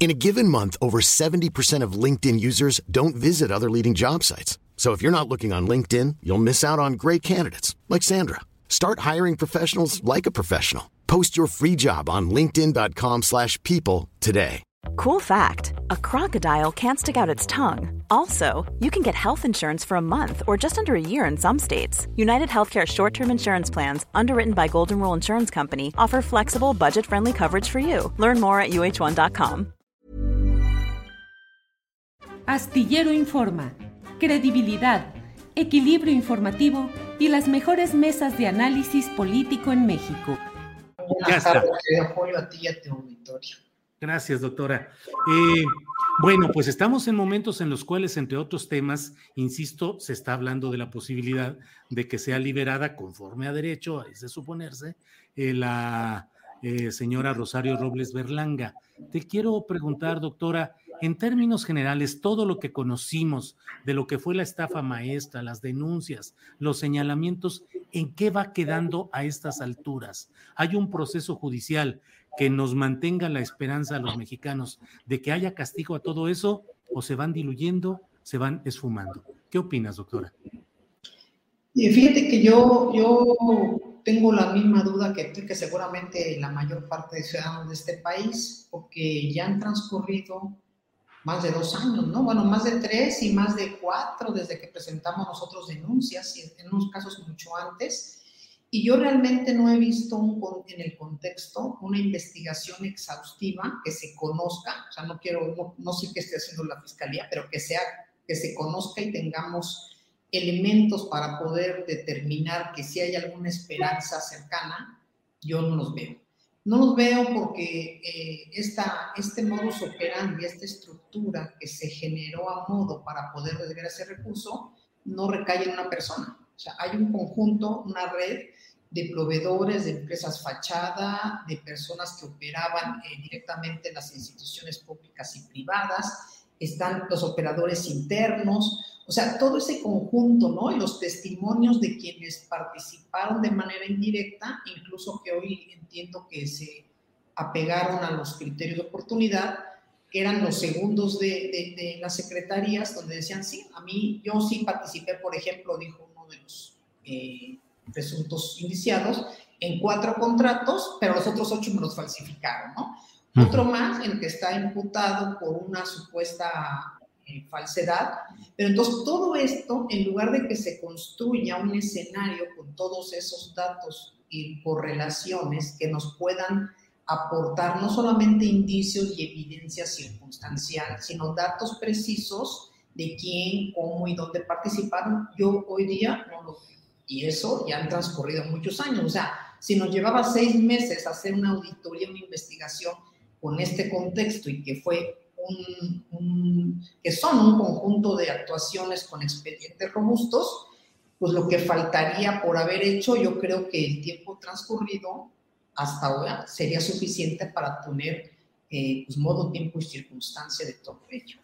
In a given month, over 70% of LinkedIn users don't visit other leading job sites. So if you're not looking on LinkedIn, you'll miss out on great candidates like Sandra. Start hiring professionals like a professional. Post your free job on linkedin.com/people today. Cool fact a crocodile can't stick out its tongue. Also, you can get health insurance for a month or just under a year in some states. United Healthcare short term insurance plans, underwritten by Golden Rule Insurance Company, offer flexible, budget friendly coverage for you. Learn more at uh1.com. Astillero Informa, credibilidad, equilibrio informativo y las mejores mesas de análisis político en México. Ya está. apoyo a ti y a tu auditorio. Gracias, doctora. Eh, bueno, pues estamos en momentos en los cuales, entre otros temas, insisto, se está hablando de la posibilidad de que sea liberada conforme a derecho, es de suponerse, eh, la eh, señora Rosario Robles Berlanga. Te quiero preguntar, doctora, en términos generales, todo lo que conocimos de lo que fue la estafa maestra, las denuncias, los señalamientos, ¿en qué va quedando a estas alturas? ¿Hay un proceso judicial que nos mantenga la esperanza a los mexicanos de que haya castigo a todo eso o se van diluyendo, se van esfumando? ¿Qué opinas, doctora? Y fíjate que yo, yo tengo la misma duda que tú, que seguramente la mayor parte de ciudadanos de este país, porque ya han transcurrido más de dos años, ¿no? Bueno, más de tres y más de cuatro desde que presentamos nosotros denuncias, y en unos casos mucho antes. Y yo realmente no he visto un, en el contexto una investigación exhaustiva que se conozca, o sea, no quiero, no, no sé qué esté haciendo la fiscalía, pero que sea, que se conozca y tengamos elementos para poder determinar que si hay alguna esperanza cercana, yo no los veo. No los veo porque eh, esta, este modus operandi, esta estructura que se generó a modo para poder desviar ese recurso, no recae en una persona. O sea, hay un conjunto, una red de proveedores, de empresas fachada, de personas que operaban eh, directamente en las instituciones públicas y privadas, están los operadores internos, o sea, todo ese conjunto, ¿no? Y los testimonios de quienes participaron de manera indirecta, incluso que hoy entiendo que se apegaron a los criterios de oportunidad, que eran los segundos de, de, las secretarías, donde decían, sí, a mí, yo sí participé, por ejemplo, dijo uno de los eh, presuntos indiciados, en cuatro contratos, pero los otros ocho me los falsificaron, ¿no? Otro más, en el que está imputado por una supuesta eh, falsedad. Pero entonces todo esto, en lugar de que se construya un escenario con todos esos datos y correlaciones que nos puedan aportar no solamente indicios y evidencia circunstancial, sino datos precisos de quién, cómo y dónde participaron, yo hoy día no lo veo. Y eso ya han transcurrido muchos años. O sea, si nos llevaba seis meses hacer una auditoría, una investigación con este contexto y que fue que son un conjunto de actuaciones con expedientes robustos, pues lo que faltaría por haber hecho, yo creo que el tiempo transcurrido hasta ahora sería suficiente para tener eh, pues, modo, tiempo y circunstancia de todo ello.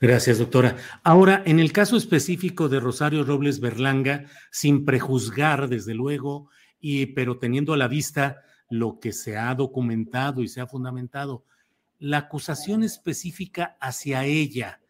Gracias, doctora. Ahora, en el caso específico de Rosario Robles Berlanga, sin prejuzgar, desde luego, y, pero teniendo a la vista lo que se ha documentado y se ha fundamentado, la acusación específica hacia ella,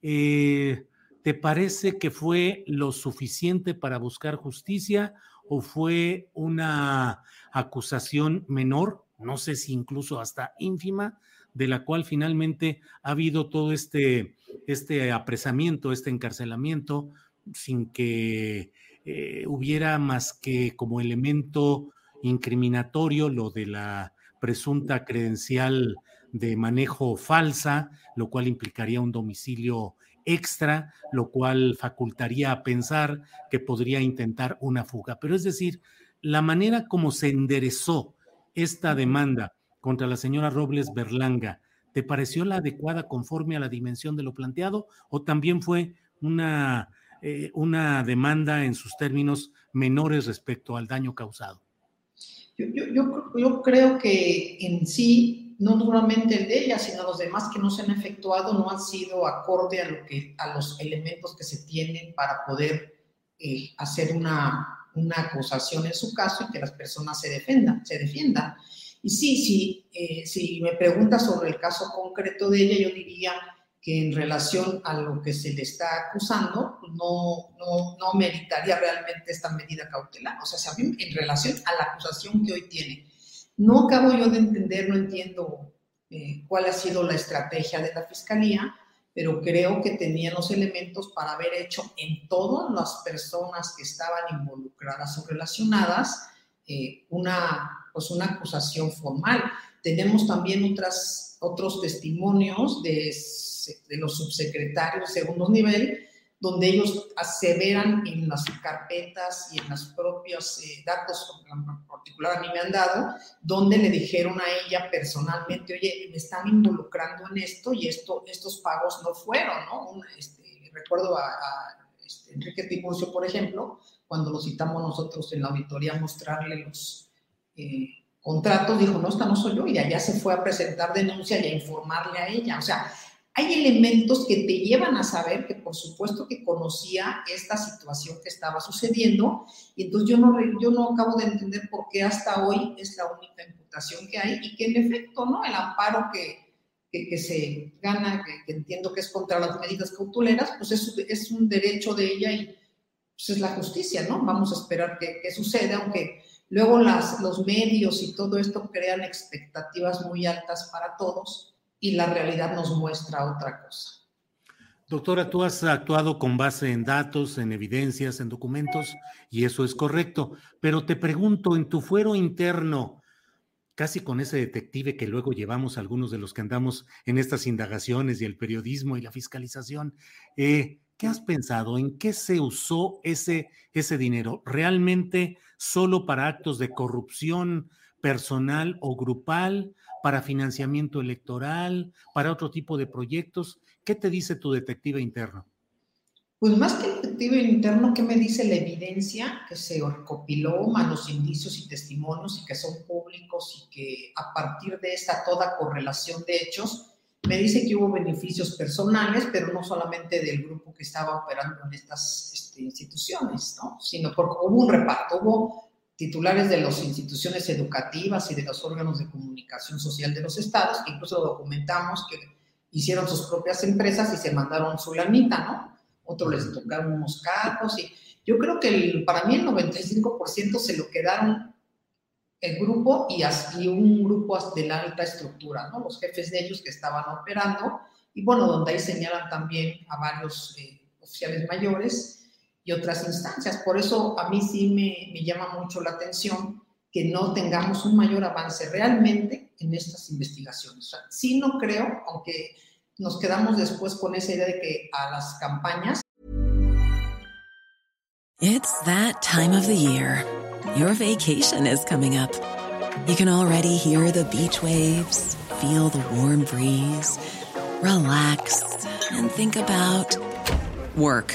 eh, ¿te parece que fue lo suficiente para buscar justicia o fue una acusación menor, no sé si incluso hasta ínfima, de la cual finalmente ha habido todo este, este apresamiento, este encarcelamiento, sin que eh, hubiera más que como elemento incriminatorio lo de la presunta credencial de manejo falsa, lo cual implicaría un domicilio extra, lo cual facultaría a pensar que podría intentar una fuga. Pero es decir, la manera como se enderezó esta demanda contra la señora Robles Berlanga, ¿te pareció la adecuada conforme a la dimensión de lo planteado o también fue una, eh, una demanda en sus términos menores respecto al daño causado. Yo, yo, yo, creo que en sí, no solamente el de ella, sino los demás que no se han efectuado, no han sido acorde a, lo que, a los elementos que se tienen para poder eh, hacer una, una, acusación en su caso y que las personas se defendan. Se defiendan. Y sí, sí, eh, si me preguntas sobre el caso concreto de ella, yo diría que en relación a lo que se le está acusando, no, no, no meritaría realmente esta medida cautelar. O sea, en relación a la acusación que hoy tiene. No acabo yo de entender, no entiendo eh, cuál ha sido la estrategia de la Fiscalía, pero creo que tenían los elementos para haber hecho en todas las personas que estaban involucradas o relacionadas eh, una, pues una acusación formal. Tenemos también otras, otros testimonios de de los subsecretarios segundo nivel, donde ellos aseveran en las carpetas y en los propios eh, datos, en particular a mí me han dado, donde le dijeron a ella personalmente, oye, me están involucrando en esto y esto, estos pagos no fueron, ¿no? Este, recuerdo a, este, Enrique Tiburcio, por ejemplo, cuando lo citamos nosotros en la auditoría a mostrarle los eh, contratos, dijo, no, esta no soy yo, y allá se fue a presentar denuncia y a informarle a ella. O sea, hay elementos que te llevan a saber que por supuesto que conocía esta situación que estaba sucediendo y entonces yo no, yo no acabo de entender por qué hasta hoy es la única imputación que hay y que en efecto, ¿no? El amparo que, que, se gana, que, entiendo que es contra las medidas cautuleras, pues es, es un derecho de ella y pues es la justicia, ¿no? Vamos a esperar que, que suceda, aunque luego las, los medios y todo esto crean expectativas muy altas para todos y la realidad nos muestra otra cosa. Doctora, tú has actuado con base en datos, en evidencias, en documentos, y eso es correcto. Pero te pregunto, en tu fuero interno, casi con ese detective que luego llevamos algunos de los que andamos en estas indagaciones y el periodismo y la fiscalización, eh, ¿qué has pensado? ¿En qué se usó ese, ese dinero? ¿Realmente solo para actos de corrupción personal o grupal? para financiamiento electoral, para otro tipo de proyectos. ¿Qué te dice tu detective interno? Pues más que el detective interno, ¿qué me dice la evidencia que se recopiló, más los indicios y testimonios y que son públicos y que a partir de esta toda correlación de hechos, me dice que hubo beneficios personales, pero no solamente del grupo que estaba operando en estas este, instituciones, ¿no? sino porque hubo un reparto, hubo titulares de las instituciones educativas y de los órganos de comunicación social de los estados, que incluso documentamos que hicieron sus propias empresas y se mandaron su lanita, ¿no? Otros les tocaron unos cargos y yo creo que para mí el 95% se lo quedaron el grupo y, así un grupo de la alta estructura, ¿no? Los jefes de ellos que estaban operando y bueno, donde ahí señalan también a varios eh, oficiales mayores y otras instancias. Por eso a mí sí me, me llama mucho la atención que no tengamos un mayor avance realmente en estas investigaciones. O sea, no creo, aunque nos quedamos después con esa idea de que a las campañas. It's that time of the year. Your vacation is coming up. You can already hear the beach waves, feel the warm breeze, relax and think about work.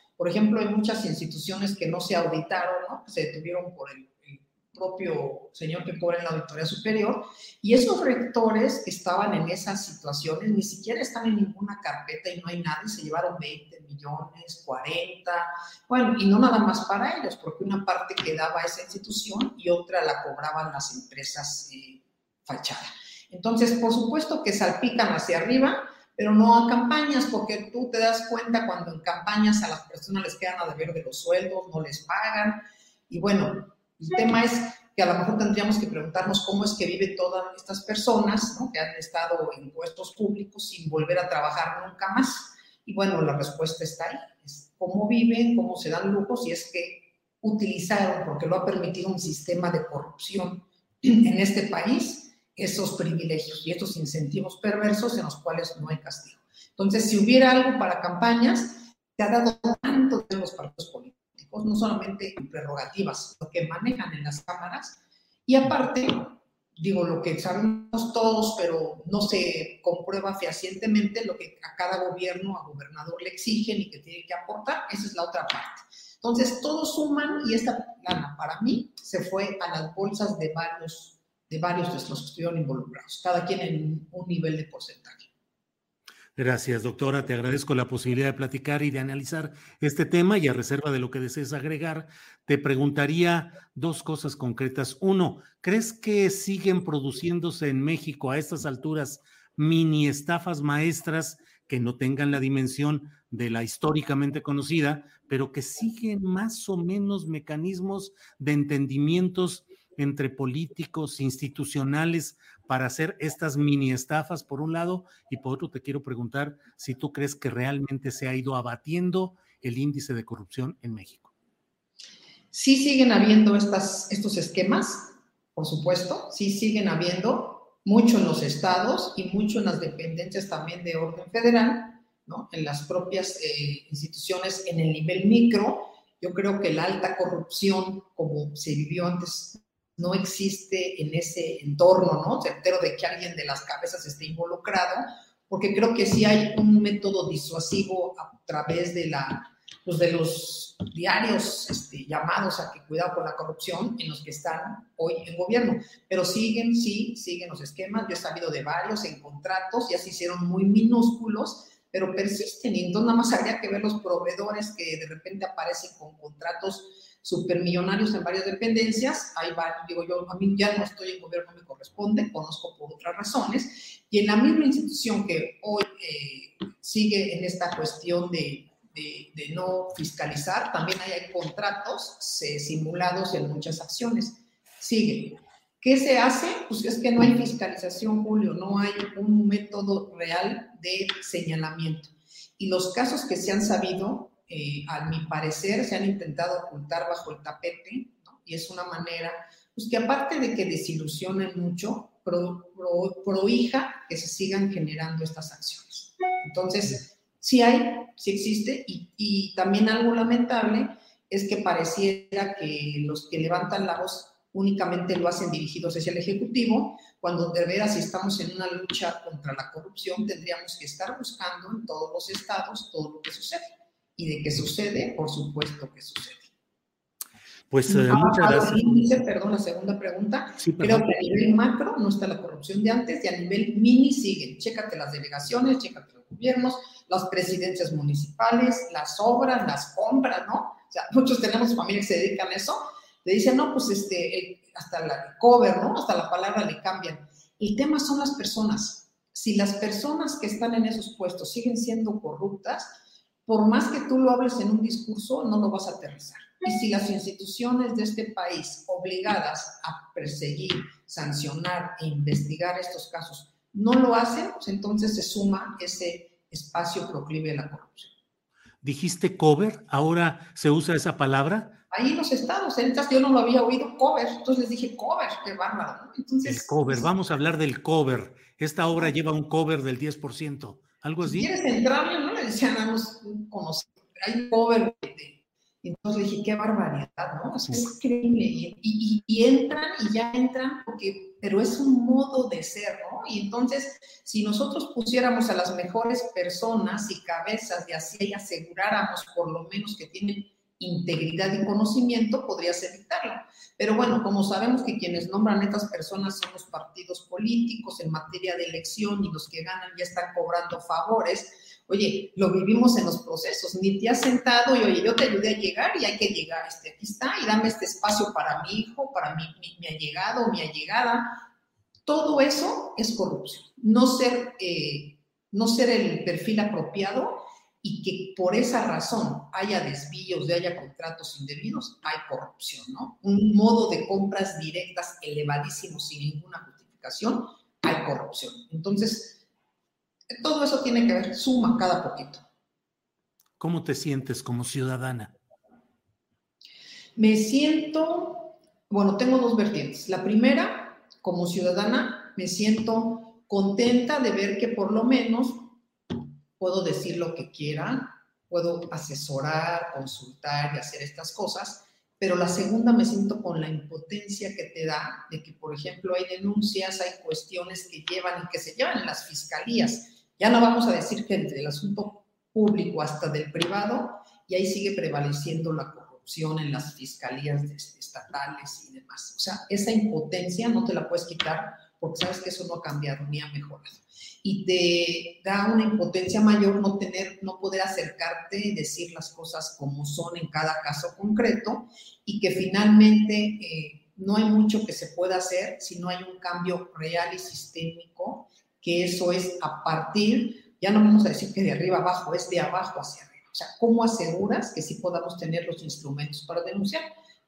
Por ejemplo, hay muchas instituciones que no se auditaron, ¿no? que se detuvieron por el, propio señor que cobra en la Auditoría Superior, y esos rectores que estaban en esas situaciones ni siquiera están en ninguna carpeta y no hay nada, y se llevaron 20 millones, 40, bueno, y no nada más para ellos, porque una parte quedaba a esa institución y otra la cobraban las empresas eh. Entonces, por supuesto que salpican hacia arriba, pero no a campañas, porque tú te das cuenta cuando en campañas a las personas les quedan a deber de los sueldos, no les pagan, y bueno, el tema es que a lo mejor tendríamos que preguntarnos cómo es que viven todas estas personas que han estado en puestos públicos sin volver a trabajar nunca más. Y bueno, la respuesta está ahí. Es cómo viven, cómo se dan lujos y es que utilizaron, porque lo ha permitido un sistema de corrupción en este país, esos privilegios y estos incentivos perversos en los cuales no hay castigo. Entonces, si hubiera algo para campañas, se ha dado tanto de los partidos políticos no solamente prerrogativas, lo que manejan en las cámaras, y aparte, digo, lo que sabemos todos, pero no se comprueba fehacientemente lo que a cada gobierno, a gobernador le exigen y que tiene que aportar, esa es la otra parte. Entonces, todos suman y esta plana para mí se fue a las bolsas de varios, de varios de los que estuvieron involucrados, cada quien en un nivel de porcentaje. Gracias, doctora. Te agradezco la posibilidad de platicar y de analizar este tema y a reserva de lo que desees agregar, te preguntaría dos cosas concretas. Uno, ¿crees que siguen produciéndose en México a estas alturas mini estafas maestras que no tengan la dimensión de la históricamente conocida, pero que siguen más o menos mecanismos de entendimientos entre políticos, institucionales, para hacer estas mini estafas, por un lado, y por otro te quiero preguntar si tú crees que realmente se ha ido abatiendo el índice de corrupción en México. Sí siguen habiendo estas, estos esquemas, por supuesto, sí siguen habiendo mucho en los estados y mucho en las dependencias también de orden federal, ¿no? en las propias eh, instituciones en el nivel micro. Yo creo que la alta corrupción, como se vivió antes no existe en ese entorno, ¿no? Certero de que alguien de las cabezas esté involucrado, porque creo que sí hay un método disuasivo a través de la pues de los diarios este, llamados a que cuidado con la corrupción en los que están hoy en gobierno. Pero siguen, sí, siguen los esquemas. Yo he sabido de varios en contratos, ya se hicieron muy minúsculos, pero persisten. Y entonces nada más habría que ver los proveedores que de repente aparecen con contratos supermillonarios en varias dependencias, hay varios, digo yo, a mí ya no estoy en gobierno, me corresponde, conozco por otras razones, y en la misma institución que hoy eh, sigue en esta cuestión de, de, no fiscalizar, también hay, contratos simulados en muchas acciones. Sigue. ¿Qué se hace? Pues es que no hay fiscalización, Julio, no hay un método real de señalamiento. Y los casos que se han sabido, eh, a mi parecer, se han intentado ocultar bajo el tapete, y es una manera, pues que aparte de que desilusionen mucho, prohija que se sigan generando estas acciones. Entonces, sí hay, sí existe, y, y también algo lamentable es que pareciera que los que levantan la voz únicamente lo hacen dirigidos hacia el Ejecutivo, cuando de veras si estamos en una lucha contra la corrupción, tendríamos que estar buscando en todos los estados todo lo que sucede y de qué sucede, por supuesto que sucede. Pues eh, muchas gracias. perdón, la segunda pregunta. Creo que a nivel macro no está la corrupción de antes y a nivel mini siguen. Chécate las delegaciones, chécate los gobiernos, las presidencias municipales, las obras, las compras, ¿no? O sea, muchos tenemos familias que se dedican a eso. Le dicen, no, pues este, hasta la cover, ¿no? Hasta la palabra le cambian. El tema son las personas. Si las personas que están en esos puestos siguen siendo corruptas, por más que tú lo hables en un discurso, no lo vas a aterrizar. Y si las instituciones de este país obligadas a perseguir, sancionar e investigar estos casos no lo hacen, pues entonces se suma ese espacio proclive a la corrupción. Dijiste cover, ahora se usa esa palabra. Ahí en los estados, yo no lo había oído cover, entonces les dije cover, qué bárbaro. Entonces, el cover, vamos a hablar del cover. Esta obra lleva un cover del 10%. Algo así. Si quieres entrarle, ¿no? Le decían a los hay un cover y entonces le dije, qué barbaridad, ¿no? Es, increíble. Y, y, entran y ya entran, porque, pero es un modo de ser, ¿no? Y entonces, si nosotros pusiéramos a las mejores personas y cabezas y así aseguráramos por lo menos que tienen integridad y conocimiento, podrías evitarlo. Pero bueno, como sabemos que quienes nombran a estas personas son los partidos políticos en materia de elección y los que ganan ya están cobrando favores, oye, lo vivimos en los procesos, ni te has sentado y oye, yo te ayudé a llegar y hay que llegar, este, aquí está, y dame este espacio para mi hijo, para mi, mi, mi allegado, mi allegada. Todo eso es corrupción. No ser, eh, no ser el perfil apropiado y que por esa razón haya desvíos, de haya contratos indebidos, hay corrupción, ¿no? Un modo de compras directas elevadísimo sin ninguna justificación, hay corrupción. Entonces, todo eso tiene que ver, suma cada poquito. ¿Cómo te sientes como ciudadana? Me siento, bueno, tengo dos vertientes. La primera, como ciudadana, me siento contenta de ver que por lo menos puedo decir lo que quiera, puedo asesorar, consultar y hacer estas cosas, pero la segunda me siento con la impotencia que te da de que, por ejemplo, hay denuncias, hay cuestiones que llevan y que se llevan en las fiscalías. Ya no vamos a decir que entre el asunto público hasta del privado, y ahí sigue prevaleciendo la corrupción en las fiscalías estatales y demás. O sea, esa impotencia no te la puedes quitar porque sabes que eso no ha cambiado ni ha mejorado. Y te da una impotencia mayor no tener, no poder acercarte y decir las cosas como son en cada caso concreto y que finalmente eh, no hay mucho que se pueda hacer si no hay un cambio real y sistémico, que eso es a partir, ya no vamos a decir que de arriba abajo, es de abajo hacia arriba. O sea, ¿cómo aseguras que sí podamos tener los instrumentos para denunciar?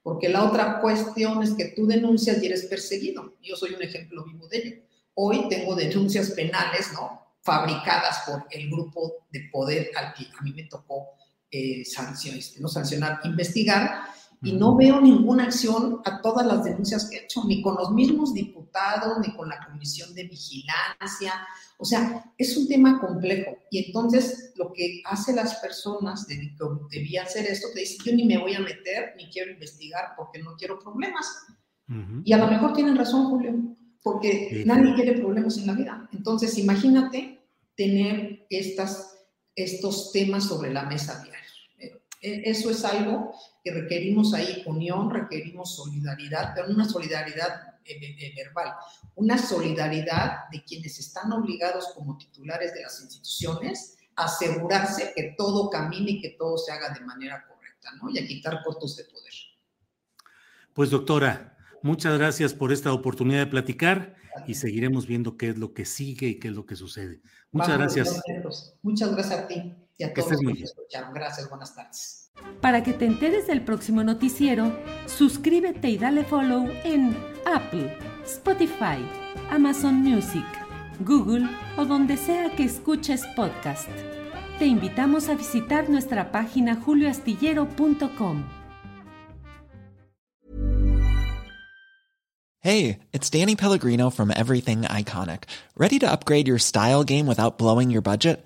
Porque la otra cuestión es que tú denuncias y eres perseguido. Yo soy un ejemplo vivo de ello. Hoy tengo denuncias penales, ¿no? Fabricadas por el grupo de poder al que a mí me tocó eh, sanciones, no sancionar, investigar, y no veo ninguna acción a todas las denuncias que he hecho, ni con los mismos diputados, ni con la comisión de vigilancia. O sea, es un tema complejo. Y entonces lo que hacen las personas de que debía hacer esto, te dicen, yo ni me voy a meter, ni quiero investigar porque no quiero problemas. Y a lo mejor tienen razón, Julio, porque nadie quiere problemas en la vida. Entonces, imagínate tener estas, estos temas sobre la mesa diaria. E, eso es algo que requerimos ahí, unión, requerimos solidaridad, pero una solidaridad eh, eh, eh, verbal, una solidaridad de quienes están obligados como titulares de las instituciones a asegurarse que todo camine y que todo se haga de manera correcta, ¿no? Y a quitar cotos de poder. Pues doctora, muchas gracias por esta oportunidad de platicar y seguiremos viendo qué es lo que sigue y qué es lo que sucede. Muchas gracias. Muchas gracias a ti y a todos los que escucharon. Gracias, buenas tardes. Para que te enteres del próximo noticiero, suscríbete y dale follow en Apple, Spotify, Amazon Music, Google o donde sea que escuches podcast. Te invitamos a visitar nuestra página julioastillero.com. Hey, it's Danny Pellegrino from Everything Iconic. Ready to upgrade your style game without blowing your budget?